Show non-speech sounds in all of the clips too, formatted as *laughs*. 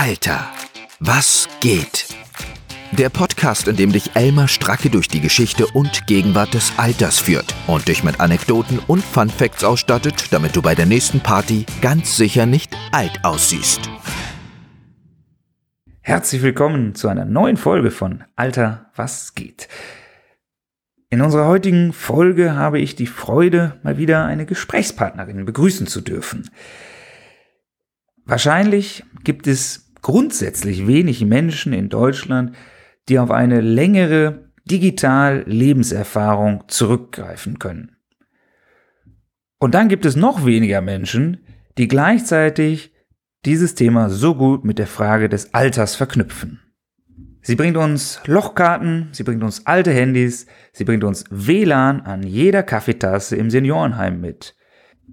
Alter, was geht? Der Podcast, in dem dich Elmar Stracke durch die Geschichte und Gegenwart des Alters führt und dich mit Anekdoten und Fun Facts ausstattet, damit du bei der nächsten Party ganz sicher nicht alt aussiehst. Herzlich willkommen zu einer neuen Folge von Alter, was geht? In unserer heutigen Folge habe ich die Freude, mal wieder eine Gesprächspartnerin begrüßen zu dürfen. Wahrscheinlich gibt es grundsätzlich wenig Menschen in Deutschland, die auf eine längere Digital-Lebenserfahrung zurückgreifen können. Und dann gibt es noch weniger Menschen, die gleichzeitig dieses Thema so gut mit der Frage des Alters verknüpfen. Sie bringt uns Lochkarten, sie bringt uns alte Handys, sie bringt uns WLAN an jeder Kaffeetasse im Seniorenheim mit.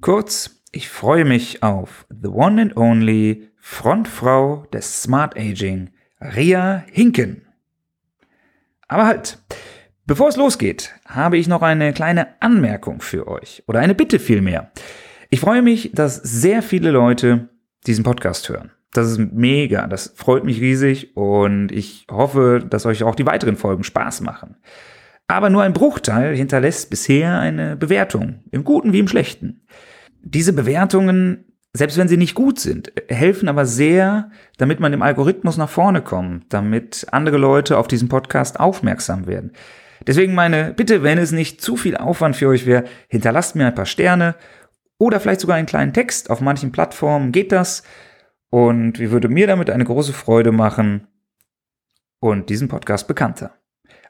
Kurz, ich freue mich auf The One and Only Frontfrau des Smart Aging, Ria Hinken. Aber halt, bevor es losgeht, habe ich noch eine kleine Anmerkung für euch oder eine Bitte vielmehr. Ich freue mich, dass sehr viele Leute diesen Podcast hören. Das ist mega, das freut mich riesig und ich hoffe, dass euch auch die weiteren Folgen Spaß machen. Aber nur ein Bruchteil hinterlässt bisher eine Bewertung, im Guten wie im Schlechten. Diese Bewertungen, selbst wenn sie nicht gut sind, helfen aber sehr, damit man im Algorithmus nach vorne kommt, damit andere Leute auf diesen Podcast aufmerksam werden. Deswegen meine Bitte, wenn es nicht zu viel Aufwand für euch wäre, hinterlasst mir ein paar Sterne oder vielleicht sogar einen kleinen Text. Auf manchen Plattformen geht das. Und wie würde mir damit eine große Freude machen und diesen Podcast bekannter.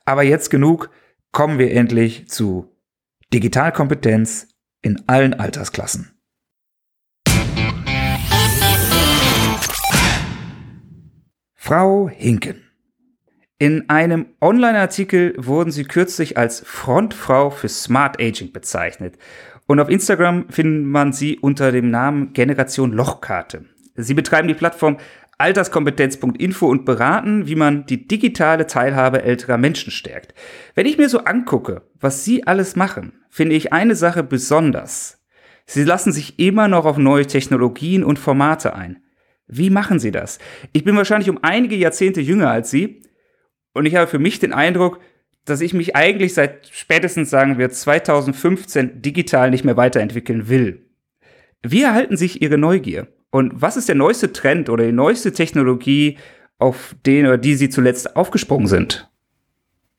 Aber jetzt genug, kommen wir endlich zu Digitalkompetenz in allen Altersklassen. Frau Hinken. In einem Online-Artikel wurden Sie kürzlich als Frontfrau für Smart Aging bezeichnet. Und auf Instagram findet man sie unter dem Namen Generation Lochkarte. Sie betreiben die Plattform alterskompetenz.info und beraten, wie man die digitale Teilhabe älterer Menschen stärkt. Wenn ich mir so angucke, was Sie alles machen, finde ich eine Sache besonders. Sie lassen sich immer noch auf neue Technologien und Formate ein. Wie machen Sie das? Ich bin wahrscheinlich um einige Jahrzehnte jünger als Sie und ich habe für mich den Eindruck, dass ich mich eigentlich seit spätestens sagen wir 2015 digital nicht mehr weiterentwickeln will. Wie erhalten sich Ihre Neugier? Und was ist der neueste Trend oder die neueste Technologie, auf den oder die Sie zuletzt aufgesprungen sind?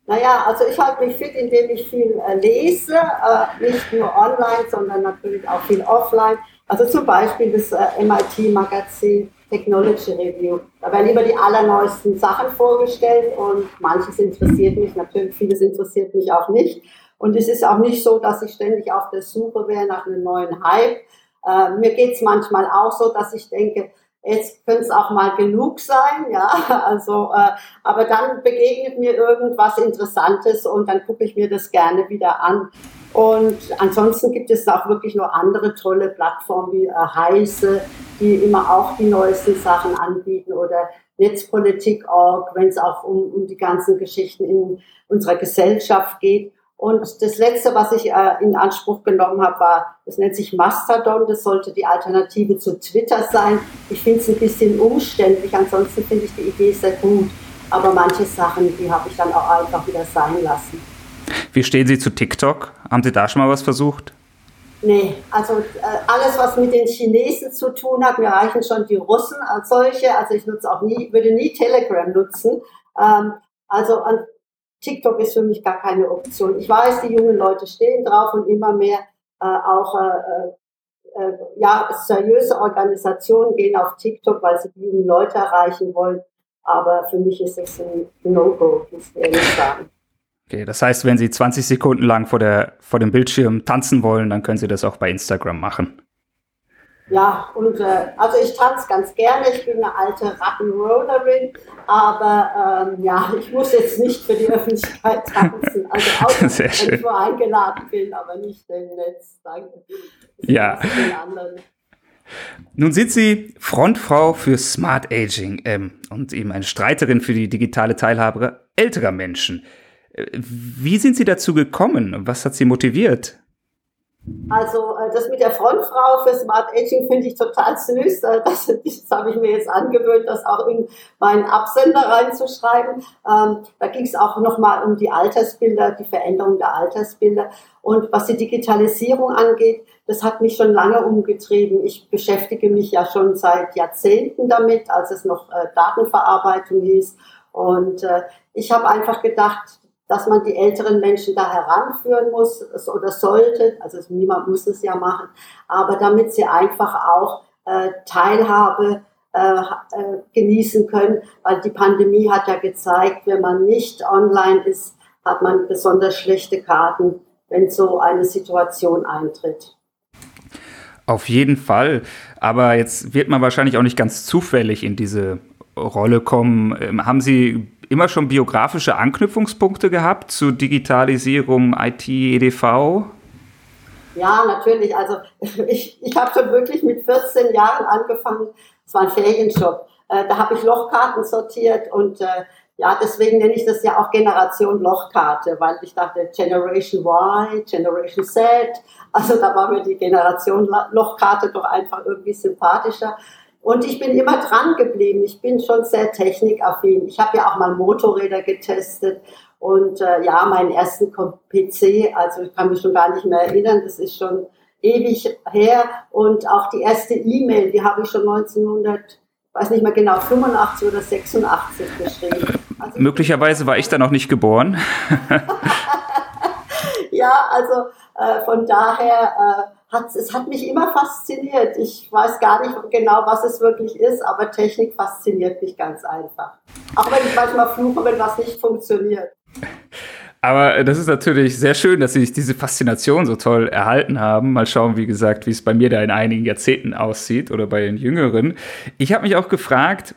Naja, also ich halte mich fit, indem ich viel äh, lese, äh, nicht nur online, sondern natürlich auch viel offline. Also zum Beispiel das äh, MIT-Magazin Technology Review. Da werden immer die allerneuesten Sachen vorgestellt und manches interessiert mich natürlich, vieles interessiert mich auch nicht. Und es ist auch nicht so, dass ich ständig auf der Suche wäre nach einem neuen Hype. Äh, mir es manchmal auch so, dass ich denke, jetzt könnte es auch mal genug sein, ja. *laughs* Also, äh, aber dann begegnet mir irgendwas Interessantes und dann gucke ich mir das gerne wieder an. Und ansonsten gibt es auch wirklich nur andere tolle Plattformen wie äh, Heise, die immer auch die neuesten Sachen anbieten oder Netzpolitik.org, wenn es auch um, um die ganzen Geschichten in unserer Gesellschaft geht. Und das letzte, was ich äh, in Anspruch genommen habe, war, das nennt sich Mastodon. Das sollte die Alternative zu Twitter sein. Ich finde es ein bisschen umständlich. Ansonsten finde ich die Idee sehr gut. Aber manche Sachen, die habe ich dann auch einfach wieder sein lassen. Wie stehen Sie zu TikTok? Haben Sie da schon mal was versucht? Nee, also äh, alles, was mit den Chinesen zu tun hat, mir reichen schon die Russen als solche. Also ich nutze auch nie, würde nie Telegram nutzen. Ähm, also TikTok ist für mich gar keine Option. Ich weiß, die jungen Leute stehen drauf und immer mehr äh, auch äh, äh, ja, seriöse Organisationen gehen auf TikTok, weil sie die jungen Leute erreichen wollen. Aber für mich ist es ein No-Go, muss ich ehrlich sagen. Okay, das heißt, wenn Sie 20 Sekunden lang vor, der, vor dem Bildschirm tanzen wollen, dann können Sie das auch bei Instagram machen. Ja, und äh, also ich tanze ganz gerne. Ich bin eine alte Rattenrollerin, aber ähm, ja, ich muss jetzt nicht für die Öffentlichkeit tanzen. Also *laughs* auch wenn ich nur eingeladen bin, aber nicht im Netz. Danke. Ja. Nun sind Sie Frontfrau für Smart Aging ähm, und eben eine Streiterin für die digitale Teilhabe älterer Menschen. Wie sind Sie dazu gekommen? Was hat Sie motiviert? Also äh, das mit der Frontfrau für Smart Aging finde ich total süß. Äh, das, das habe ich mir jetzt angewöhnt, das auch in meinen Absender reinzuschreiben. Ähm, da ging es auch nochmal um die Altersbilder, die Veränderung der Altersbilder. Und was die Digitalisierung angeht, das hat mich schon lange umgetrieben. Ich beschäftige mich ja schon seit Jahrzehnten damit, als es noch äh, Datenverarbeitung hieß. Und äh, ich habe einfach gedacht, dass man die älteren Menschen da heranführen muss oder sollte. Also niemand muss es ja machen, aber damit sie einfach auch äh, Teilhabe äh, äh, genießen können, weil die Pandemie hat ja gezeigt, wenn man nicht online ist, hat man besonders schlechte Karten, wenn so eine Situation eintritt. Auf jeden Fall. Aber jetzt wird man wahrscheinlich auch nicht ganz zufällig in diese Rolle kommen. Ähm, haben Sie immer schon biografische Anknüpfungspunkte gehabt zu Digitalisierung, IT, EDV? Ja, natürlich. Also *laughs* ich, ich habe schon wirklich mit 14 Jahren angefangen. Es war ein Ferienjob. Äh, da habe ich Lochkarten sortiert und äh, ja, deswegen nenne ich das ja auch Generation Lochkarte, weil ich dachte Generation Y, Generation Z. Also da war mir die Generation Lochkarte doch einfach irgendwie sympathischer. Und ich bin immer dran geblieben. Ich bin schon sehr technikaffin. Ich habe ja auch mal Motorräder getestet und äh, ja, meinen ersten PC, also ich kann mich schon gar nicht mehr erinnern, das ist schon ewig her. Und auch die erste E-Mail, die habe ich schon 1900, weiß nicht mehr genau, 85 oder 86 geschrieben. Also, Möglicherweise war ich da noch nicht geboren. *laughs* ja, also äh, von daher äh, hat, es hat mich immer fasziniert. Ich weiß gar nicht genau, was es wirklich ist, aber Technik fasziniert mich ganz einfach. Auch wenn ich manchmal fluche, wenn was nicht funktioniert. Aber das ist natürlich sehr schön, dass Sie sich diese Faszination so toll erhalten haben. Mal schauen, wie gesagt, wie es bei mir da in einigen Jahrzehnten aussieht oder bei den Jüngeren. Ich habe mich auch gefragt,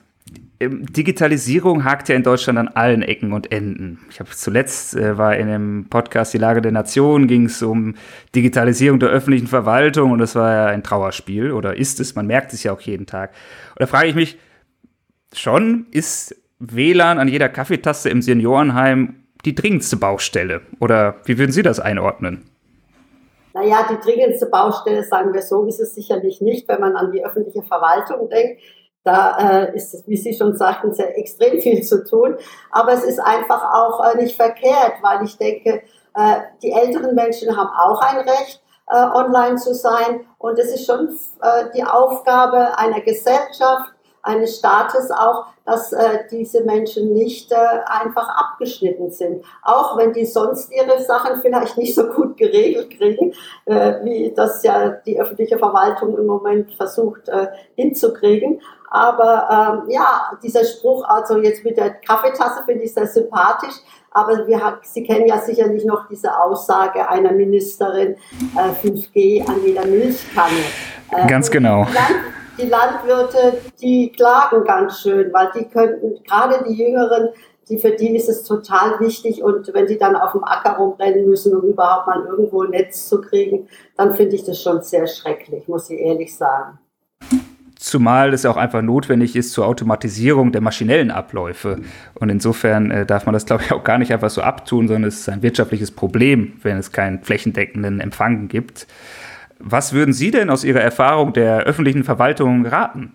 Digitalisierung hakt ja in Deutschland an allen Ecken und Enden. Ich habe zuletzt äh, war in einem Podcast Die Lage der Nation ging es um Digitalisierung der öffentlichen Verwaltung und das war ja ein Trauerspiel oder ist es? Man merkt es ja auch jeden Tag. Und da frage ich mich schon, ist WLAN an jeder Kaffeetaste im Seniorenheim die dringendste Baustelle oder wie würden Sie das einordnen? Naja, die dringendste Baustelle, sagen wir so, ist es sicherlich nicht, wenn man an die öffentliche Verwaltung denkt. Da äh, ist, wie Sie schon sagten, sehr extrem viel zu tun. Aber es ist einfach auch äh, nicht verkehrt, weil ich denke, äh, die älteren Menschen haben auch ein Recht, äh, online zu sein. Und es ist schon äh, die Aufgabe einer Gesellschaft, eines Staates auch, dass äh, diese Menschen nicht äh, einfach abgeschnitten sind. Auch wenn die sonst ihre Sachen vielleicht nicht so gut geregelt kriegen, äh, wie das ja die öffentliche Verwaltung im Moment versucht äh, hinzukriegen. Aber ähm, ja, dieser Spruch, also jetzt mit der Kaffeetasse, finde ich sehr sympathisch. Aber wir, Sie kennen ja sicherlich noch diese Aussage einer Ministerin, äh, 5G an jeder Milchkanne. Äh, Ganz genau. Die, die Landwirte, die klagen ganz schön, weil die könnten, gerade die Jüngeren, die, für die ist es total wichtig und wenn die dann auf dem Acker rumrennen müssen, um überhaupt mal irgendwo ein Netz zu kriegen, dann finde ich das schon sehr schrecklich, muss ich ehrlich sagen. Zumal es auch einfach notwendig ist zur Automatisierung der maschinellen Abläufe. Und insofern äh, darf man das, glaube ich, auch gar nicht einfach so abtun, sondern es ist ein wirtschaftliches Problem, wenn es keinen flächendeckenden Empfang gibt. Was würden Sie denn aus Ihrer Erfahrung der öffentlichen Verwaltung raten?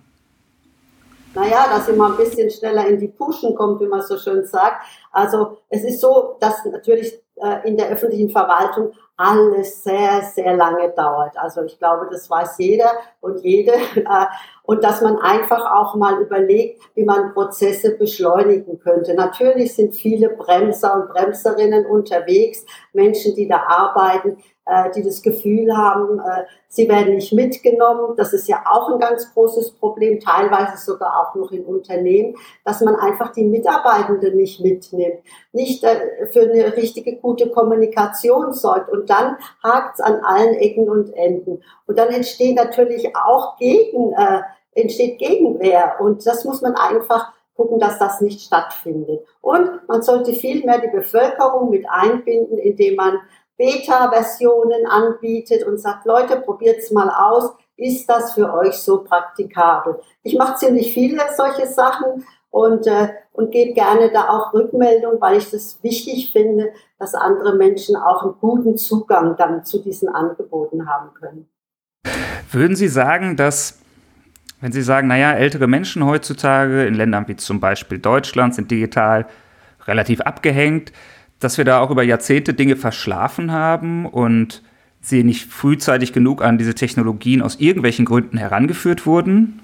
Naja, dass sie mal ein bisschen schneller in die Puschen kommt, wie man so schön sagt. Also es ist so, dass natürlich äh, in der öffentlichen Verwaltung alles sehr, sehr lange dauert. Also ich glaube, das weiß jeder und jede. *laughs* Äh, und dass man einfach auch mal überlegt, wie man Prozesse beschleunigen könnte. Natürlich sind viele Bremser und Bremserinnen unterwegs, Menschen, die da arbeiten, äh, die das Gefühl haben, äh, sie werden nicht mitgenommen. Das ist ja auch ein ganz großes Problem, teilweise sogar auch noch in Unternehmen, dass man einfach die Mitarbeitenden nicht mitnimmt, nicht äh, für eine richtige gute Kommunikation sorgt. Und dann hakt es an allen Ecken und Enden. Und dann entsteht natürlich auch gegen, äh, entsteht Gegenwehr. Und das muss man einfach gucken, dass das nicht stattfindet. Und man sollte viel mehr die Bevölkerung mit einbinden, indem man Beta-Versionen anbietet und sagt, Leute, probiert's mal aus. Ist das für euch so praktikabel? Ich mache ziemlich viele solche Sachen und, äh, und gebe gerne da auch Rückmeldung, weil ich das wichtig finde, dass andere Menschen auch einen guten Zugang dann zu diesen Angeboten haben können. Würden Sie sagen, dass wenn Sie sagen, naja, ältere Menschen heutzutage in Ländern wie zum Beispiel Deutschland sind digital relativ abgehängt, dass wir da auch über Jahrzehnte Dinge verschlafen haben und sie nicht frühzeitig genug an diese Technologien aus irgendwelchen Gründen herangeführt wurden?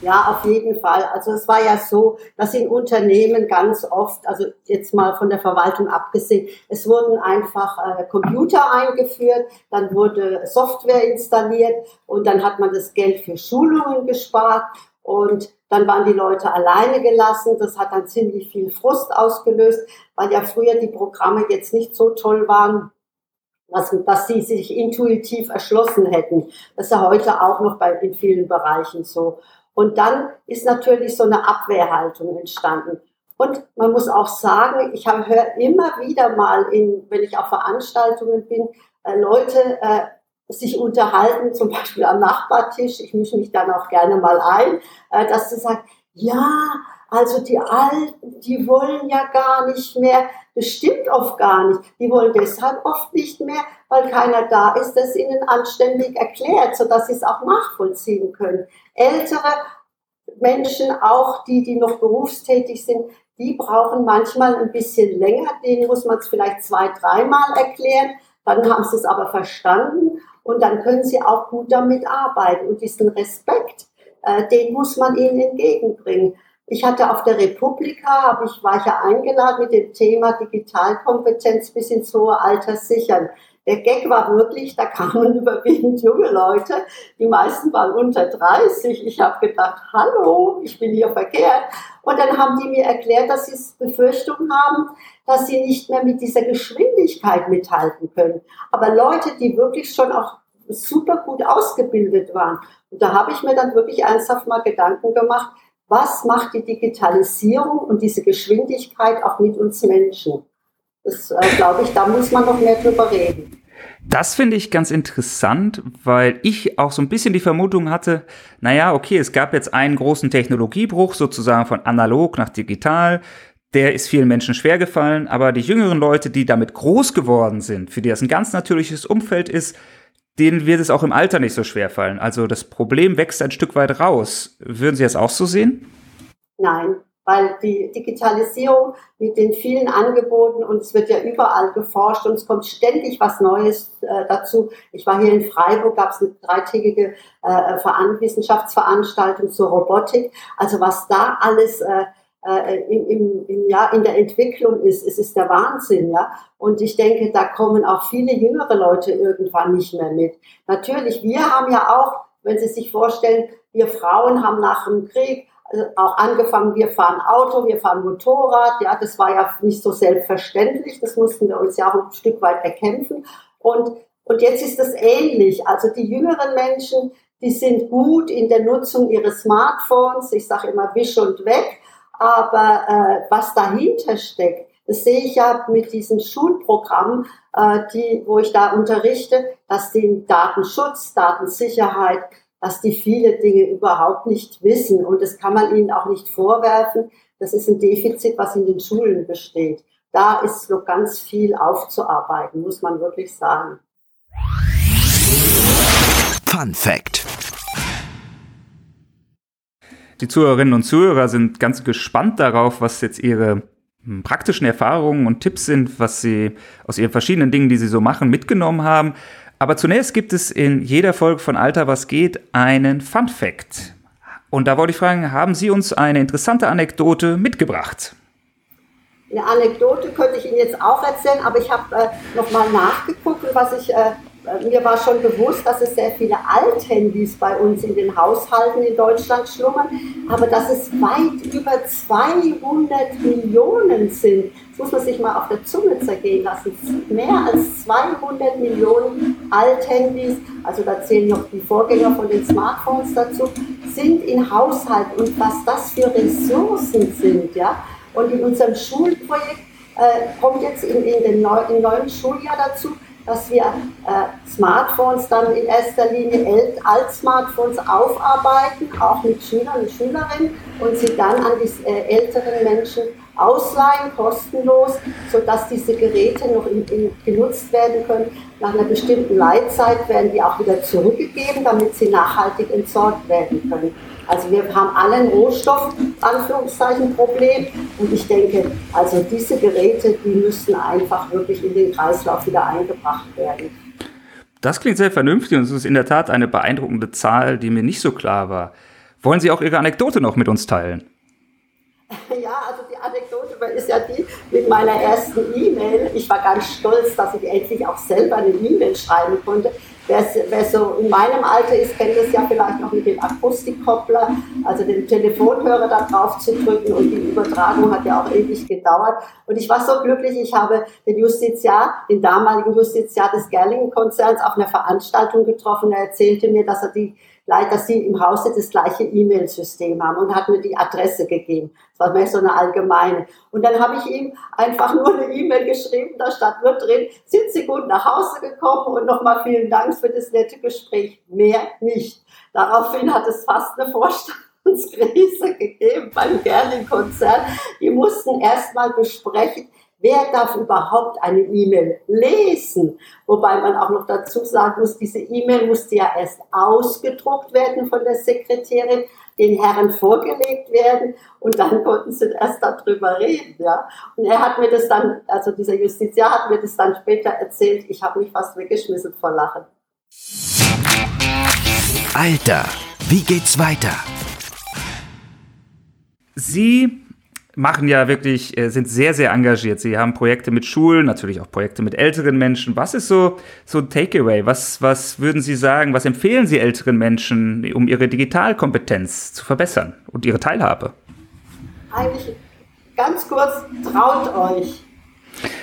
Ja, auf jeden Fall. Also es war ja so, dass in Unternehmen ganz oft, also jetzt mal von der Verwaltung abgesehen, es wurden einfach äh, Computer eingeführt, dann wurde Software installiert und dann hat man das Geld für Schulungen gespart und dann waren die Leute alleine gelassen. Das hat dann ziemlich viel Frust ausgelöst, weil ja früher die Programme jetzt nicht so toll waren, dass, dass sie sich intuitiv erschlossen hätten. Das ist ja heute auch noch bei, in vielen Bereichen so. Und dann ist natürlich so eine Abwehrhaltung entstanden. Und man muss auch sagen, ich höre immer wieder mal, in, wenn ich auf Veranstaltungen bin, äh, Leute äh, sich unterhalten, zum Beispiel am Nachbartisch, ich mische mich dann auch gerne mal ein, äh, dass sie sagen, ja, also die Alten, die wollen ja gar nicht mehr, das stimmt oft gar nicht. Die wollen deshalb oft nicht mehr, weil keiner da ist, das ihnen anständig erklärt, sodass sie es auch nachvollziehen können. Ältere Menschen, auch die, die noch berufstätig sind, die brauchen manchmal ein bisschen länger, denen muss man es vielleicht zwei, dreimal erklären, dann haben sie es aber verstanden und dann können sie auch gut damit arbeiten. Und diesen Respekt, äh, den muss man ihnen entgegenbringen. Ich hatte auf der Republika, habe ich, war ich ja eingeladen mit dem Thema Digitalkompetenz bis ins hohe Alter sichern. Der Gag war wirklich, da kamen *laughs* überwiegend junge Leute, die meisten waren unter 30. Ich habe gedacht, hallo, ich bin hier verkehrt. Und dann haben die mir erklärt, dass sie Befürchtungen haben, dass sie nicht mehr mit dieser Geschwindigkeit mithalten können. Aber Leute, die wirklich schon auch super gut ausgebildet waren. Und da habe ich mir dann wirklich ernsthaft mal Gedanken gemacht, was macht die Digitalisierung und diese Geschwindigkeit auch mit uns Menschen? Das äh, glaube ich, da muss man noch mehr drüber reden. Das finde ich ganz interessant, weil ich auch so ein bisschen die Vermutung hatte, naja, okay, es gab jetzt einen großen Technologiebruch sozusagen von analog nach digital. Der ist vielen Menschen schwer gefallen, aber die jüngeren Leute, die damit groß geworden sind, für die das ein ganz natürliches Umfeld ist, denen wird es auch im Alter nicht so schwer fallen. Also das Problem wächst ein Stück weit raus. Würden Sie das auch so sehen? Nein, weil die Digitalisierung mit den vielen Angeboten und es wird ja überall geforscht und es kommt ständig was Neues äh, dazu. Ich war hier in Freiburg, gab es eine dreitägige äh, Wissenschaftsveranstaltung zur Robotik. Also was da alles äh, äh, im, im, im, ja, in der Entwicklung ist. Es ist der Wahnsinn, ja. Und ich denke, da kommen auch viele jüngere Leute irgendwann nicht mehr mit. Natürlich, wir haben ja auch, wenn Sie sich vorstellen, wir Frauen haben nach dem Krieg also auch angefangen, wir fahren Auto, wir fahren Motorrad, ja, das war ja nicht so selbstverständlich, das mussten wir uns ja auch ein Stück weit erkämpfen. Und, und jetzt ist das ähnlich. Also die jüngeren Menschen, die sind gut in der Nutzung ihres Smartphones, ich sage immer wisch und weg, aber äh, was dahinter steckt, das sehe ich ja mit diesen Schulprogrammen, äh, die, wo ich da unterrichte, dass die Datenschutz, Datensicherheit, dass die viele Dinge überhaupt nicht wissen. Und das kann man ihnen auch nicht vorwerfen. Das ist ein Defizit, was in den Schulen besteht. Da ist noch ganz viel aufzuarbeiten, muss man wirklich sagen. Fun Fact. Die Zuhörerinnen und Zuhörer sind ganz gespannt darauf, was jetzt ihre hm, praktischen Erfahrungen und Tipps sind, was sie aus ihren verschiedenen Dingen, die sie so machen, mitgenommen haben. Aber zunächst gibt es in jeder Folge von Alter was geht einen Fun Fact. Und da wollte ich fragen, haben Sie uns eine interessante Anekdote mitgebracht? Eine Anekdote könnte ich Ihnen jetzt auch erzählen, aber ich habe äh, nochmal nachgeguckt, was ich äh, mir war schon bewusst, dass es sehr viele Althandys bei uns in den Haushalten in Deutschland schlummern, aber dass es weit über 200 Millionen sind. Das muss man sich mal auf der Zunge zergehen lassen. Mehr als 200 Millionen Althandys, also da zählen noch die Vorgänger von den Smartphones dazu, sind in Haushalten und was das für Ressourcen sind, ja. Und in unserem Schulprojekt äh, kommt jetzt in, in dem neu, im neuen Schuljahr dazu, dass wir äh, Smartphones dann in erster Linie als Smartphones aufarbeiten, auch mit Schülern und Schülerinnen und sie dann an die äh, älteren Menschen ausleihen, kostenlos, sodass diese Geräte noch in, in, genutzt werden können. Nach einer bestimmten Leitzeit werden die auch wieder zurückgegeben, damit sie nachhaltig entsorgt werden können. Also wir haben alle ein Rohstoff, Anführungszeichen, Problem. Und ich denke, also diese Geräte, die müssen einfach wirklich in den Kreislauf wieder eingebracht werden. Das klingt sehr vernünftig und es ist in der Tat eine beeindruckende Zahl, die mir nicht so klar war. Wollen Sie auch Ihre Anekdote noch mit uns teilen? *laughs* Ja, ist ja die mit meiner ersten E-Mail. Ich war ganz stolz, dass ich endlich auch selber eine E-Mail schreiben konnte. Wer, so in meinem Alter ist, kennt das ja vielleicht noch mit dem Akustikkoppler, also den Telefonhörer da drauf zu drücken und die Übertragung hat ja auch ewig gedauert. Und ich war so glücklich, ich habe den Justiziar, den damaligen Justiziar des Gerlingen-Konzerns auf einer Veranstaltung getroffen. Er erzählte mir, dass er die dass sie im Hause das gleiche E-Mail-System haben und hat mir die Adresse gegeben. Das war mir so eine allgemeine. Und dann habe ich ihm einfach nur eine E-Mail geschrieben, da stand nur drin, sind Sie gut nach Hause gekommen und nochmal vielen Dank für das nette Gespräch. Mehr nicht. Daraufhin hat es fast eine Vorstandskrise *laughs* gegeben beim Gerling-Konzern. Die mussten erstmal besprechen, Wer darf überhaupt eine E-Mail lesen? Wobei man auch noch dazu sagen muss, diese E-Mail musste ja erst ausgedruckt werden von der Sekretärin, den Herren vorgelegt werden und dann *laughs* konnten sie erst darüber reden. Ja? Und er hat mir das dann, also dieser Justiziar hat mir das dann später erzählt, ich habe mich fast weggeschmissen vor Lachen. Alter, wie geht's weiter? Sie machen ja wirklich, äh, sind sehr, sehr engagiert. Sie haben Projekte mit Schulen, natürlich auch Projekte mit älteren Menschen. Was ist so, so ein Takeaway? Was, was würden Sie sagen, was empfehlen Sie älteren Menschen, um ihre Digitalkompetenz zu verbessern und ihre Teilhabe? Eigentlich ganz kurz, traut euch.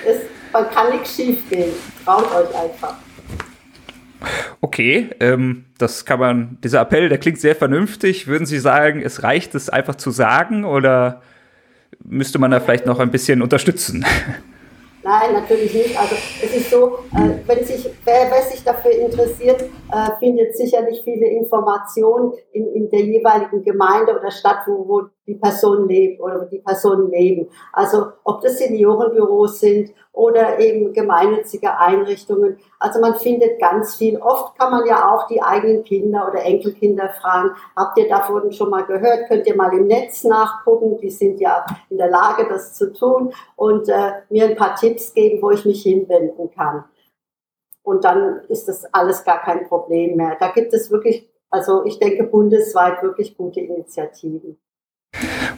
Es, man kann nichts schief gehen. Traut euch einfach. Okay, ähm, das kann man, dieser Appell, der klingt sehr vernünftig. Würden Sie sagen, es reicht es einfach zu sagen oder müsste man da vielleicht noch ein bisschen unterstützen. *laughs* Nein, natürlich nicht. Also es ist so, äh, wenn sich, wer, wer, sich dafür interessiert, äh, findet sicherlich viele Informationen in, in der jeweiligen Gemeinde oder Stadt, wo, wo die Person lebt oder die Personen leben. Also ob das Seniorenbüros sind oder eben gemeinnützige Einrichtungen. Also man findet ganz viel. Oft kann man ja auch die eigenen Kinder oder Enkelkinder fragen, habt ihr davon schon mal gehört? Könnt ihr mal im Netz nachgucken? Die sind ja in der Lage, das zu tun und äh, mir ein paar Tipps geben, wo ich mich hinwenden kann. Und dann ist das alles gar kein Problem mehr. Da gibt es wirklich, also ich denke bundesweit wirklich gute Initiativen.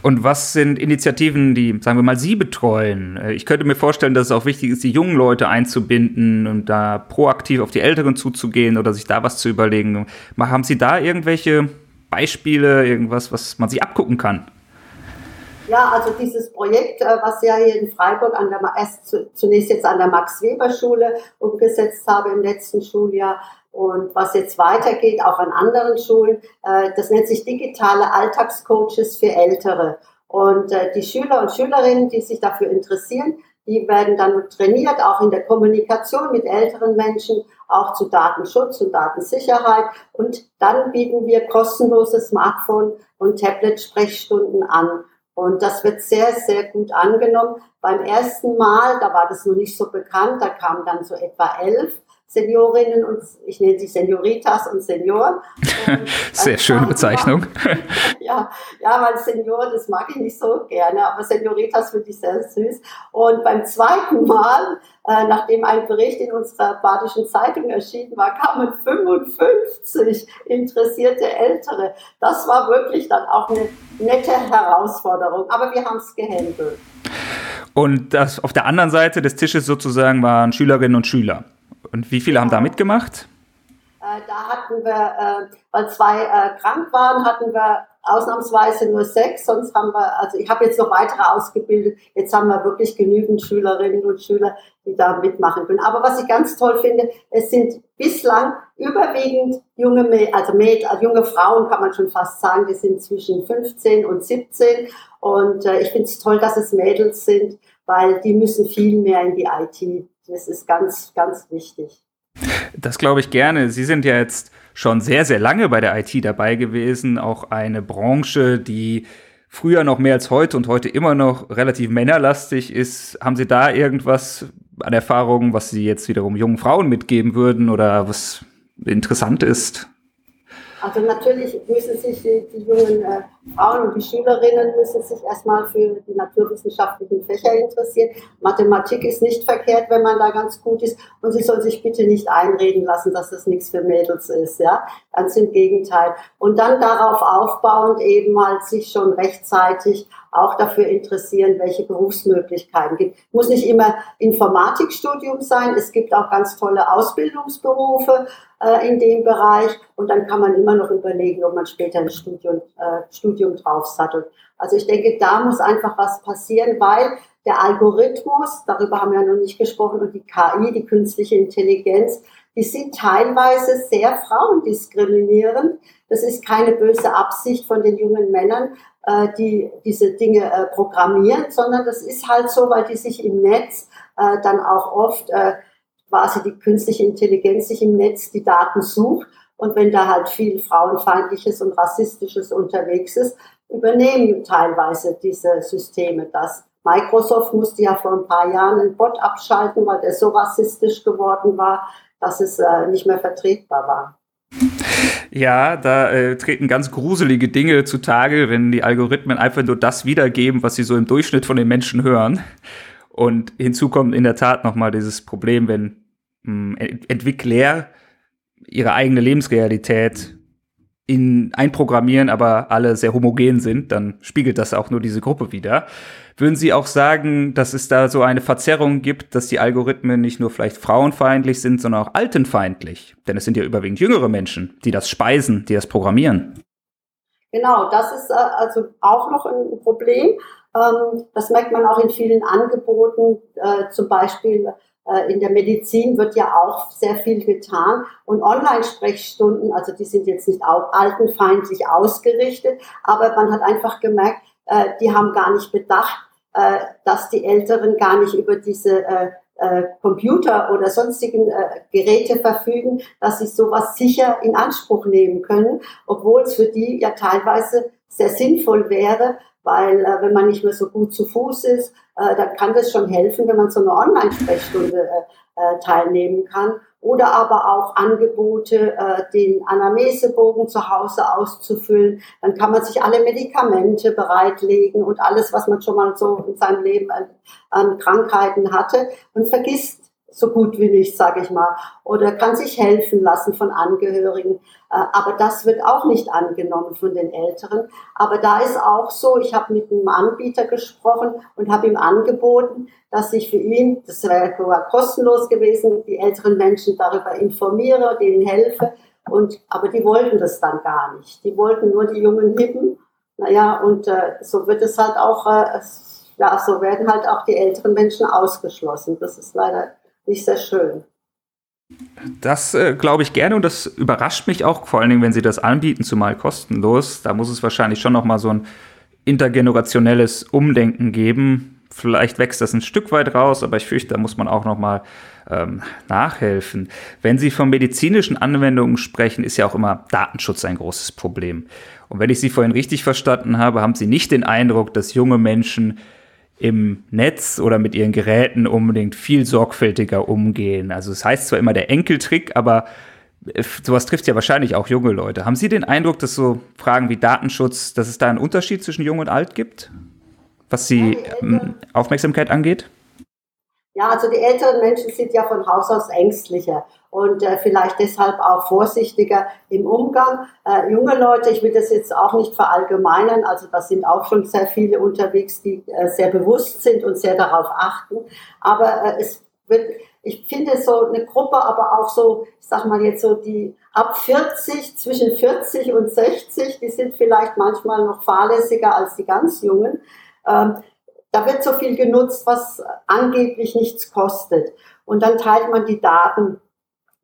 Und was sind Initiativen, die, sagen wir mal, Sie betreuen? Äh, ich könnte mir vorstellen, dass es auch wichtig ist, die jungen Leute einzubinden und da proaktiv auf die Älteren zuzugehen oder sich da was zu überlegen. Haben Sie da irgendwelche Beispiele, irgendwas, was man sich abgucken kann? Ja, also dieses Projekt, äh, was ja hier in Freiburg an der, erst zunächst jetzt an der Max-Weber-Schule umgesetzt habe im letzten Schuljahr, und was jetzt weitergeht, auch an anderen Schulen, äh, das nennt sich digitale Alltagscoaches für Ältere. Und äh, die Schüler und Schülerinnen, die sich dafür interessieren, die werden dann trainiert, auch in der Kommunikation mit älteren Menschen, auch zu Datenschutz und Datensicherheit. Und dann bieten wir kostenlose Smartphone- und Tablet-Sprechstunden an. Und das wird sehr, sehr gut angenommen. Beim ersten Mal, da war das noch nicht so bekannt, da kamen dann so etwa elf. Seniorinnen und ich nenne sie Senioritas und Senioren. Und *laughs* Sehr schöne Bezeichnung. Mal, *laughs* ja, ja, weil Senioren, das mag ich nicht so gerne, aber Senioritas finde ich sehr süß. Und beim zweiten Mal, äh, nachdem ein Bericht in unserer Badischen Zeitung erschienen war, kamen 55 interessierte Ältere. Das war wirklich dann auch eine nette Herausforderung, aber wir haben es gehandelt. Und das auf der anderen Seite des Tisches sozusagen waren Schülerinnen und Schüler. Und wie viele haben da mitgemacht? Äh, da hatten wir, äh, weil zwei äh, krank waren, hatten wir ausnahmsweise nur sechs, sonst haben wir, also ich habe jetzt noch weitere ausgebildet, jetzt haben wir wirklich genügend Schülerinnen und Schüler, die da mitmachen können. Aber was ich ganz toll finde, es sind bislang überwiegend junge, also, also junge Frauen, kann man schon fast sagen, die sind zwischen 15 und 17 und ich finde es toll, dass es Mädels sind, weil die müssen viel mehr in die IT das ist ganz, ganz wichtig. Das glaube ich gerne. Sie sind ja jetzt schon sehr, sehr lange bei der IT dabei gewesen, auch eine Branche, die früher noch mehr als heute und heute immer noch relativ männerlastig ist. Haben Sie da irgendwas an Erfahrungen, was Sie jetzt wiederum jungen Frauen mitgeben würden oder was interessant ist? Also natürlich müssen sich die, die jungen äh, Frauen und die Schülerinnen müssen sich erstmal für die naturwissenschaftlichen Fächer interessieren. Mathematik ist nicht verkehrt, wenn man da ganz gut ist. Und sie soll sich bitte nicht einreden lassen, dass das nichts für Mädels ist. Ja, ganz im Gegenteil. Und dann darauf aufbauend eben mal sich schon rechtzeitig auch dafür interessieren, welche Berufsmöglichkeiten gibt. Muss nicht immer Informatikstudium sein. Es gibt auch ganz tolle Ausbildungsberufe äh, in dem Bereich. Und dann kann man immer noch überlegen, ob man später ein Studium, äh, Studium draufsattelt. Also ich denke, da muss einfach was passieren, weil der Algorithmus, darüber haben wir noch nicht gesprochen, und die KI, die künstliche Intelligenz, die sind teilweise sehr frauendiskriminierend. Das ist keine böse Absicht von den jungen Männern, äh, die diese Dinge äh, programmieren, sondern das ist halt so, weil die sich im Netz äh, dann auch oft quasi die künstliche Intelligenz sich im Netz die Daten sucht. Und wenn da halt viel Frauenfeindliches und Rassistisches unterwegs ist, übernehmen teilweise diese Systeme das. Microsoft musste ja vor ein paar Jahren einen Bot abschalten, weil der so rassistisch geworden war, dass es äh, nicht mehr vertretbar war. Ja, da äh, treten ganz gruselige Dinge zutage, wenn die Algorithmen einfach nur das wiedergeben, was sie so im Durchschnitt von den Menschen hören. Und hinzu kommt in der Tat nochmal dieses Problem, wenn mh, hm, Entwickler ihre eigene Lebensrealität in einprogrammieren, aber alle sehr homogen sind, dann spiegelt das auch nur diese Gruppe wieder. Würden Sie auch sagen, dass es da so eine Verzerrung gibt, dass die Algorithmen nicht nur vielleicht frauenfeindlich sind, sondern auch altenfeindlich? Denn es sind ja überwiegend jüngere Menschen, die das speisen, die das programmieren. Genau, das ist äh, also auch noch ein Problem. Ähm, das merkt man auch in vielen Angeboten, äh, zum Beispiel in der Medizin wird ja auch sehr viel getan. Und Online-Sprechstunden, also die sind jetzt nicht altenfeindlich ausgerichtet, aber man hat einfach gemerkt, die haben gar nicht bedacht, dass die Älteren gar nicht über diese Computer oder sonstigen Geräte verfügen, dass sie sowas sicher in Anspruch nehmen können, obwohl es für die ja teilweise sehr sinnvoll wäre, weil äh, wenn man nicht mehr so gut zu Fuß ist, äh, dann kann das schon helfen, wenn man so eine Online-Sprechstunde äh, äh, teilnehmen kann. Oder aber auch Angebote, äh, den Anamnesebogen zu Hause auszufüllen. Dann kann man sich alle Medikamente bereitlegen und alles, was man schon mal so in seinem Leben an, an Krankheiten hatte und vergisst so gut wie nicht, sage ich mal, oder kann sich helfen lassen von Angehörigen. Äh, aber das wird auch nicht angenommen von den Älteren. Aber da ist auch so, ich habe mit einem Anbieter gesprochen und habe ihm angeboten, dass ich für ihn, das wäre kostenlos gewesen, die älteren Menschen darüber informiere, denen helfe. Und, aber die wollten das dann gar nicht. Die wollten nur die jungen Hippen. Naja, und äh, so wird es halt auch, äh, ja, so werden halt auch die älteren Menschen ausgeschlossen. Das ist leider nicht sehr schön. Das äh, glaube ich gerne und das überrascht mich auch, vor allen Dingen, wenn sie das anbieten, zumal kostenlos. Da muss es wahrscheinlich schon noch mal so ein intergenerationelles Umdenken geben. Vielleicht wächst das ein Stück weit raus, aber ich fürchte, da muss man auch noch mal ähm, nachhelfen. Wenn Sie von medizinischen Anwendungen sprechen, ist ja auch immer Datenschutz ein großes Problem. Und wenn ich Sie vorhin richtig verstanden habe, haben Sie nicht den Eindruck, dass junge Menschen im Netz oder mit ihren Geräten unbedingt viel sorgfältiger umgehen. Also es das heißt zwar immer der Enkeltrick, aber äh, sowas trifft ja wahrscheinlich auch junge Leute. Haben Sie den Eindruck, dass so Fragen wie Datenschutz, dass es da einen Unterschied zwischen jung und alt gibt, was die ähm, Aufmerksamkeit angeht? Ja, also die älteren Menschen sind ja von Haus aus ängstlicher und äh, vielleicht deshalb auch vorsichtiger im Umgang. Äh, junge Leute, ich will das jetzt auch nicht verallgemeinern, also da sind auch schon sehr viele unterwegs, die äh, sehr bewusst sind und sehr darauf achten. Aber äh, es wird, ich finde so eine Gruppe, aber auch so, ich sag mal jetzt so die ab 40, zwischen 40 und 60, die sind vielleicht manchmal noch fahrlässiger als die ganz Jungen. Ähm, da wird so viel genutzt, was angeblich nichts kostet. Und dann teilt man die Daten.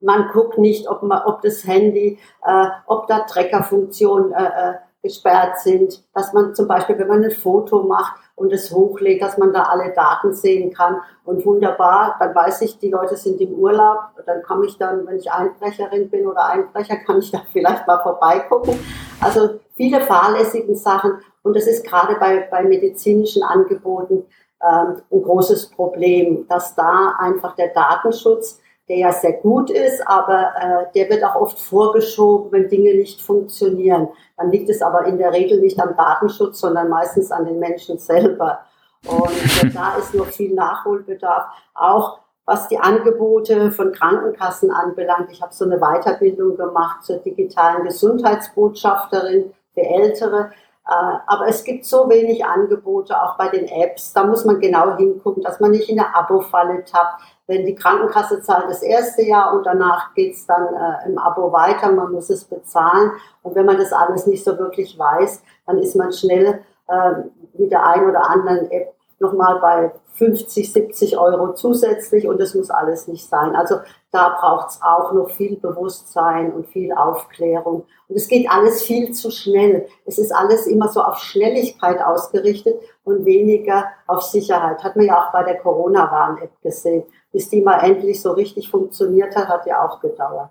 Man guckt nicht, ob, man, ob das Handy, äh, ob da Trackerfunktionen äh, äh, gesperrt sind, dass man zum Beispiel, wenn man ein Foto macht, und es hochlegt, dass man da alle Daten sehen kann. Und wunderbar, dann weiß ich, die Leute sind im Urlaub, dann komme ich dann, wenn ich Einbrecherin bin oder Einbrecher, kann ich da *laughs* vielleicht mal vorbeigucken. Also viele fahrlässigen Sachen und das ist gerade bei, bei medizinischen Angeboten ähm, ein großes Problem, dass da einfach der Datenschutz der ja sehr gut ist, aber äh, der wird auch oft vorgeschoben, wenn Dinge nicht funktionieren. Dann liegt es aber in der Regel nicht am Datenschutz, sondern meistens an den Menschen selber. Und äh, *laughs* da ist noch viel Nachholbedarf. Auch was die Angebote von Krankenkassen anbelangt. Ich habe so eine Weiterbildung gemacht zur digitalen Gesundheitsbotschafterin für Ältere. Äh, aber es gibt so wenig Angebote, auch bei den Apps. Da muss man genau hingucken, dass man nicht in eine Abo-Falle tappt. Wenn die Krankenkasse zahlt das erste Jahr und danach geht's dann äh, im Abo weiter, man muss es bezahlen. Und wenn man das alles nicht so wirklich weiß, dann ist man schnell äh, mit der einen oder anderen App nochmal bei 50, 70 Euro zusätzlich und das muss alles nicht sein. Also da braucht es auch noch viel Bewusstsein und viel Aufklärung. Und es geht alles viel zu schnell. Es ist alles immer so auf Schnelligkeit ausgerichtet und weniger auf Sicherheit. Hat man ja auch bei der Corona-Warn-App gesehen. Bis die mal endlich so richtig funktioniert hat, hat ja auch gedauert.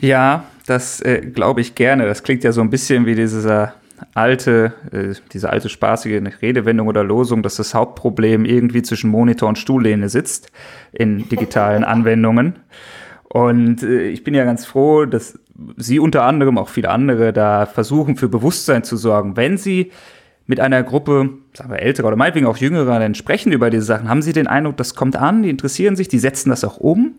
Ja, das äh, glaube ich gerne. Das klingt ja so ein bisschen wie dieser alte, äh, diese alte spaßige Redewendung oder Losung, dass das Hauptproblem irgendwie zwischen Monitor und Stuhllehne sitzt in digitalen *laughs* Anwendungen. Und äh, ich bin ja ganz froh, dass Sie unter anderem, auch viele andere, da versuchen, für Bewusstsein zu sorgen. Wenn Sie mit einer Gruppe, sagen wir älterer oder meinetwegen auch jüngerer, dann sprechen über diese Sachen, haben Sie den Eindruck, das kommt an, die interessieren sich, die setzen das auch um?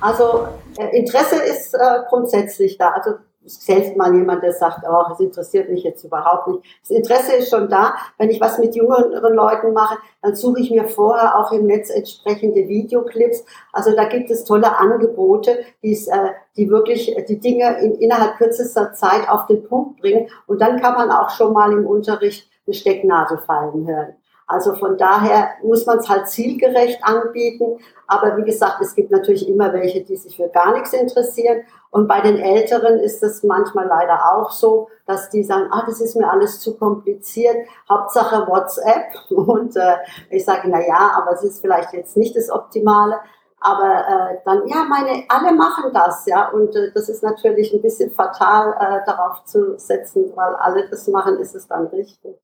Also äh, Interesse ist äh, grundsätzlich da. Also selbst mal jemand, der sagt, oh, das interessiert mich jetzt überhaupt nicht. Das Interesse ist schon da. Wenn ich was mit jüngeren Leuten mache, dann suche ich mir vorher auch im Netz entsprechende Videoclips. Also da gibt es tolle Angebote, die, äh, die wirklich die Dinge in, innerhalb kürzester Zeit auf den Punkt bringen. Und dann kann man auch schon mal im Unterricht eine Stecknadel fallen hören. Also von daher muss man es halt zielgerecht anbieten. Aber wie gesagt, es gibt natürlich immer welche, die sich für gar nichts interessieren. Und bei den Älteren ist es manchmal leider auch so, dass die sagen, ah, das ist mir alles zu kompliziert. Hauptsache WhatsApp. *laughs* Und äh, ich sage, na ja, aber es ist vielleicht jetzt nicht das Optimale. Aber äh, dann, ja, meine, alle machen das, ja. Und äh, das ist natürlich ein bisschen fatal, äh, darauf zu setzen, weil alle das machen, ist es dann richtig.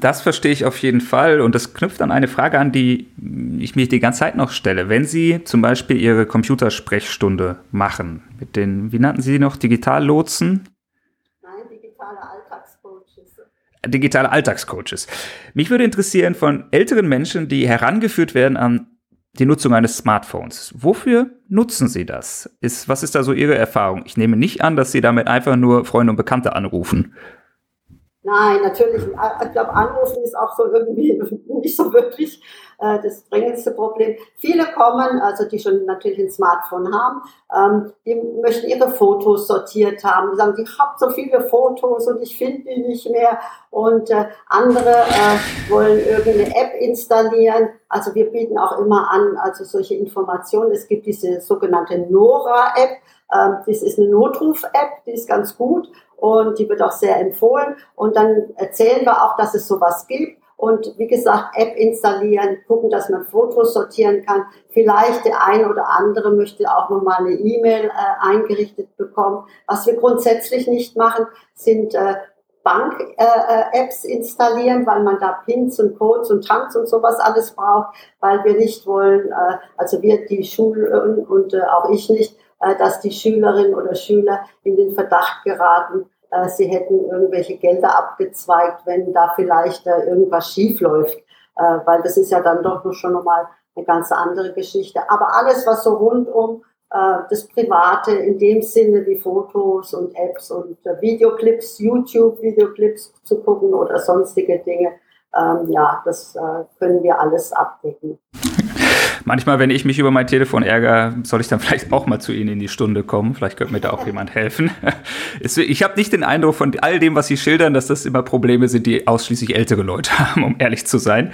Das verstehe ich auf jeden Fall und das knüpft an eine Frage an, die ich mir die ganze Zeit noch stelle. Wenn Sie zum Beispiel Ihre Computersprechstunde machen, mit den, wie nannten Sie die noch, Digitallotsen? Nein, digitale Alltagscoaches. Digitale Alltagscoaches. Mich würde interessieren von älteren Menschen, die herangeführt werden an die Nutzung eines Smartphones. Wofür nutzen Sie das? Ist, was ist da so Ihre Erfahrung? Ich nehme nicht an, dass Sie damit einfach nur Freunde und Bekannte anrufen. Nein, natürlich. Ich glaube, Anrufen ist auch so irgendwie *laughs* nicht so wirklich äh, das dringendste Problem. Viele kommen, also die schon natürlich ein Smartphone haben, ähm, die möchten ihre Fotos sortiert haben. Die sagen, ich habe so viele Fotos und ich finde die nicht mehr. Und äh, andere äh, wollen irgendeine App installieren. Also wir bieten auch immer an, also solche Informationen. Es gibt diese sogenannte Nora-App. Ähm, das ist eine Notruf-App, die ist ganz gut und die wird auch sehr empfohlen. Und dann erzählen wir auch, dass es sowas gibt. Und wie gesagt, App installieren, gucken, dass man Fotos sortieren kann. Vielleicht der ein oder andere möchte auch nochmal eine E-Mail äh, eingerichtet bekommen. Was wir grundsätzlich nicht machen, sind äh, Bank-Apps äh, installieren, weil man da Pins und Codes und Tanks und sowas alles braucht, weil wir nicht wollen, äh, also wir die Schulen und äh, auch ich nicht, äh, dass die Schülerinnen oder Schüler in den Verdacht geraten, äh, sie hätten irgendwelche Gelder abgezweigt, wenn da vielleicht äh, irgendwas schief läuft, weil das ist ja dann doch schon nochmal eine ganz andere Geschichte. Aber alles, was so rund um das Private in dem Sinne wie Fotos und Apps und Videoclips, YouTube-Videoclips zu gucken oder sonstige Dinge, ähm, ja, das können wir alles abdecken. Manchmal, wenn ich mich über mein Telefon ärgere, soll ich dann *laughs* vielleicht auch mal zu Ihnen in die Stunde kommen. Vielleicht könnte mir da auch jemand helfen. *laughs* Ich habe nicht den Eindruck von all dem, was Sie schildern, dass das immer Probleme sind, die ausschließlich ältere Leute *laughs* haben, um ehrlich zu sein.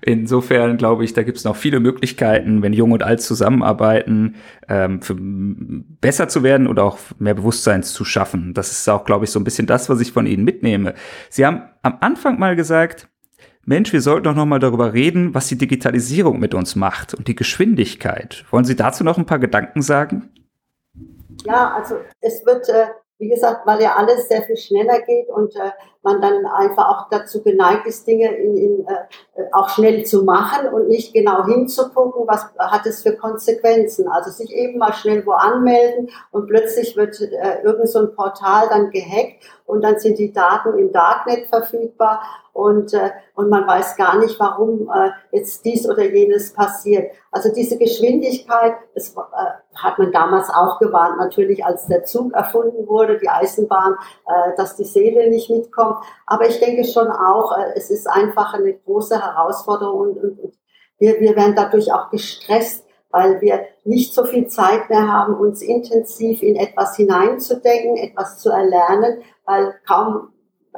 Insofern glaube ich, da gibt es noch viele Möglichkeiten, wenn Jung und Alt zusammenarbeiten, ähm, für besser zu werden oder auch mehr Bewusstsein zu schaffen. Das ist auch, glaube ich, so ein bisschen das, was ich von Ihnen mitnehme. Sie haben am Anfang mal gesagt, Mensch, wir sollten doch noch mal darüber reden, was die Digitalisierung mit uns macht und die Geschwindigkeit. Wollen Sie dazu noch ein paar Gedanken sagen? Ja, also es wird äh, wie gesagt, weil ja alles sehr viel schneller geht und äh, man dann einfach auch dazu geneigt ist, Dinge in, in, äh, auch schnell zu machen und nicht genau hinzugucken, was hat es für Konsequenzen. Also sich eben mal schnell wo anmelden und plötzlich wird äh, irgend so ein Portal dann gehackt und dann sind die Daten im Darknet verfügbar und, äh, und man weiß gar nicht, warum äh, jetzt dies oder jenes passiert. Also diese Geschwindigkeit, das äh, hat man damals auch gewarnt, natürlich als der Zug erfunden wurde, die Eisenbahn, äh, dass die Seele nicht mitkommt. Aber ich denke schon auch, äh, es ist einfach eine große Herausforderung und, wir, wir werden dadurch auch gestresst, weil wir nicht so viel Zeit mehr haben, uns intensiv in etwas hineinzudenken, etwas zu erlernen, weil kaum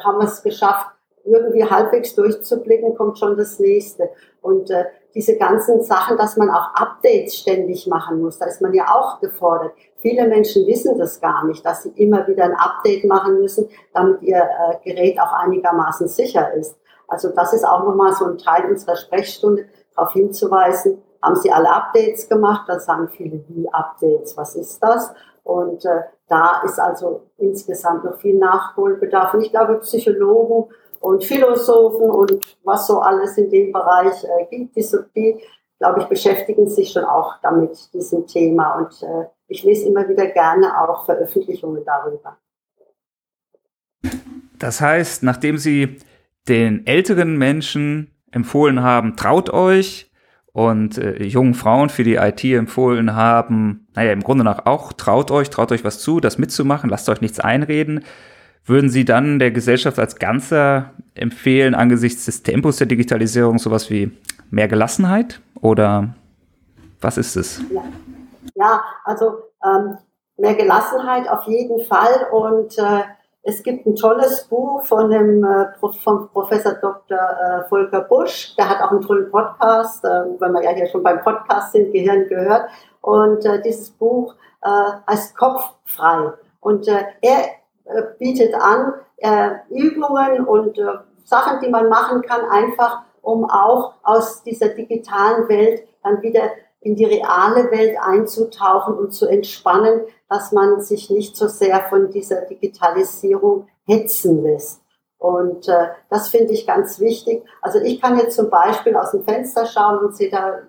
haben wir es geschafft, irgendwie halbwegs durchzublicken, kommt schon das nächste. Und äh, diese ganzen Sachen, dass man auch Updates ständig machen muss, da ist man ja auch gefordert. Viele Menschen wissen das gar nicht, dass sie immer wieder ein Update machen müssen, damit ihr äh, Gerät auch einigermaßen sicher ist. Also das ist auch nochmal so ein Teil unserer Sprechstunde, darauf hinzuweisen, haben Sie alle Updates gemacht? Da sagen viele, wie Updates, was ist das? Und äh, da ist also insgesamt noch viel Nachholbedarf. Und ich glaube, Psychologen und Philosophen und was so alles in dem Bereich äh, gibt, die, glaube ich, beschäftigen sich schon auch damit, diesem Thema. Und äh, ich lese immer wieder gerne auch Veröffentlichungen darüber. Das heißt, nachdem Sie den älteren Menschen empfohlen haben, traut euch und äh, jungen Frauen für die IT empfohlen haben, naja, im Grunde nach auch, traut euch, traut euch was zu, das mitzumachen, lasst euch nichts einreden, würden Sie dann der Gesellschaft als Ganzer empfehlen, angesichts des Tempos der Digitalisierung sowas wie mehr Gelassenheit oder was ist es? Ja, ja also ähm, mehr Gelassenheit auf jeden Fall und äh, es gibt ein tolles Buch von dem äh, vom Professor Dr. Äh, Volker Busch, der hat auch einen tollen Podcast, äh, wenn wir ja hier schon beim Podcast sind, Gehirn gehört. Und äh, dieses Buch äh, heißt Kopffrei. Und äh, er bietet an äh, Übungen und äh, Sachen, die man machen kann, einfach um auch aus dieser digitalen Welt dann wieder in die reale Welt einzutauchen und zu entspannen, dass man sich nicht so sehr von dieser Digitalisierung hetzen lässt. Und äh, das finde ich ganz wichtig. Also ich kann jetzt zum Beispiel aus dem Fenster schauen und sehe da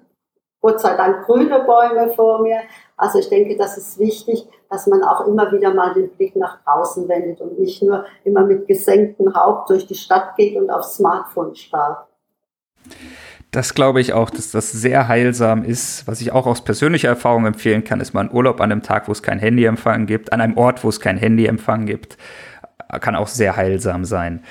Gott sei Dank grüne Bäume vor mir. Also ich denke, das ist wichtig, dass man auch immer wieder mal den Blick nach draußen wendet und nicht nur immer mit gesenktem Haupt durch die Stadt geht und aufs Smartphone starrt. Das glaube ich auch, dass das sehr heilsam ist. Was ich auch aus persönlicher Erfahrung empfehlen kann, ist mal ein Urlaub an einem Tag, wo es kein Handyempfang gibt, an einem Ort, wo es kein Handyempfang gibt. Kann auch sehr heilsam sein.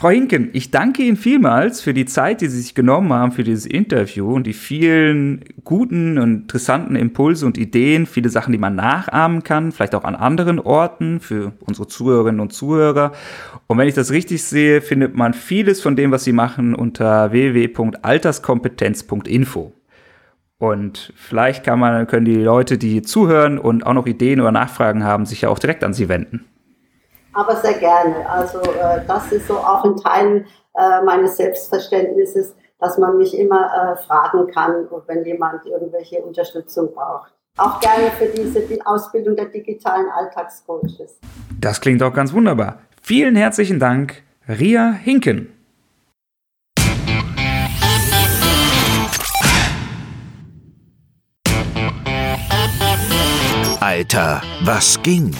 Frau Hinken, ich danke Ihnen vielmals für die Zeit, die Sie sich genommen haben für dieses Interview und die vielen guten und interessanten Impulse und Ideen, viele Sachen, die man nachahmen kann, vielleicht auch an anderen Orten für unsere Zuhörerinnen und Zuhörer. Und wenn ich das richtig sehe, findet man vieles von dem, was Sie machen, unter www.alterskompetenz.info. Und vielleicht kann man, können die Leute, die zuhören und auch noch Ideen oder Nachfragen haben, sich ja auch direkt an Sie wenden aber sehr gerne. Also äh, das ist so auch ein Teil äh, meines Selbstverständnisses, dass man mich immer äh, fragen kann, wenn jemand irgendwelche Unterstützung braucht. Auch gerne für diese die Ausbildung der digitalen Alltagscoaches. Das klingt auch ganz wunderbar. Vielen herzlichen Dank, Ria Hinken. Alter, was ging?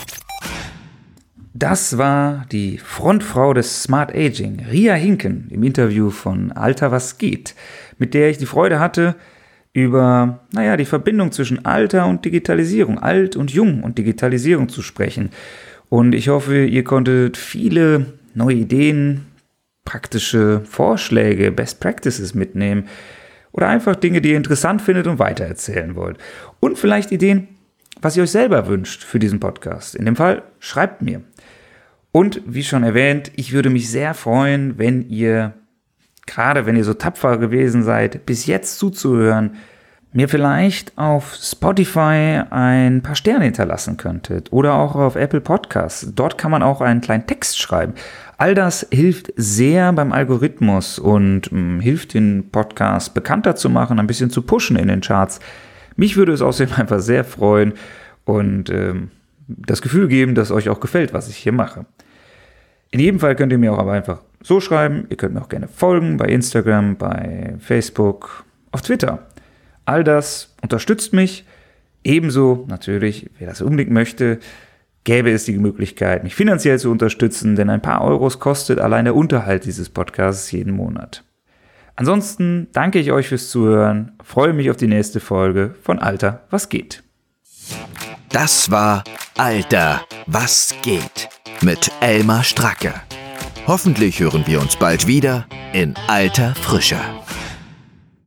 Das war die Frontfrau des Smart Aging, Ria Hinken, im Interview von Alter was geht, mit der ich die Freude hatte, über, naja, die Verbindung zwischen Alter und Digitalisierung, alt und jung und Digitalisierung zu sprechen. Und ich hoffe, ihr konntet viele neue Ideen, praktische Vorschläge, Best Practices mitnehmen oder einfach Dinge, die ihr interessant findet und weitererzählen wollt. Und vielleicht Ideen, was ihr euch selber wünscht für diesen Podcast. In dem Fall schreibt mir und wie schon erwähnt, ich würde mich sehr freuen, wenn ihr gerade wenn ihr so tapfer gewesen seid, bis jetzt zuzuhören, mir vielleicht auf Spotify ein paar Sterne hinterlassen könntet oder auch auf Apple Podcasts. Dort kann man auch einen kleinen Text schreiben. All das hilft sehr beim Algorithmus und mh, hm, hilft den Podcast bekannter zu machen, ein bisschen zu pushen in den Charts. Mich würde es außerdem *laughs* einfach sehr freuen und ähm, das Gefühl geben, dass euch auch gefällt, was ich hier mache. In jedem Fall könnt ihr mir auch aber einfach so schreiben. Ihr könnt mir auch gerne folgen bei Instagram, bei Facebook, auf Twitter. All das unterstützt mich. Ebenso natürlich, wer das unbedingt möchte, gäbe es die Möglichkeit, mich finanziell zu unterstützen, denn ein paar Euros kostet allein der Unterhalt dieses Podcasts jeden Monat. Ansonsten danke ich euch fürs Zuhören, freue mich auf die nächste Folge von Alter, was geht. Das war Alter, was geht mit Elmar Stracke. Hoffentlich hören wir uns bald wieder in alter Frische.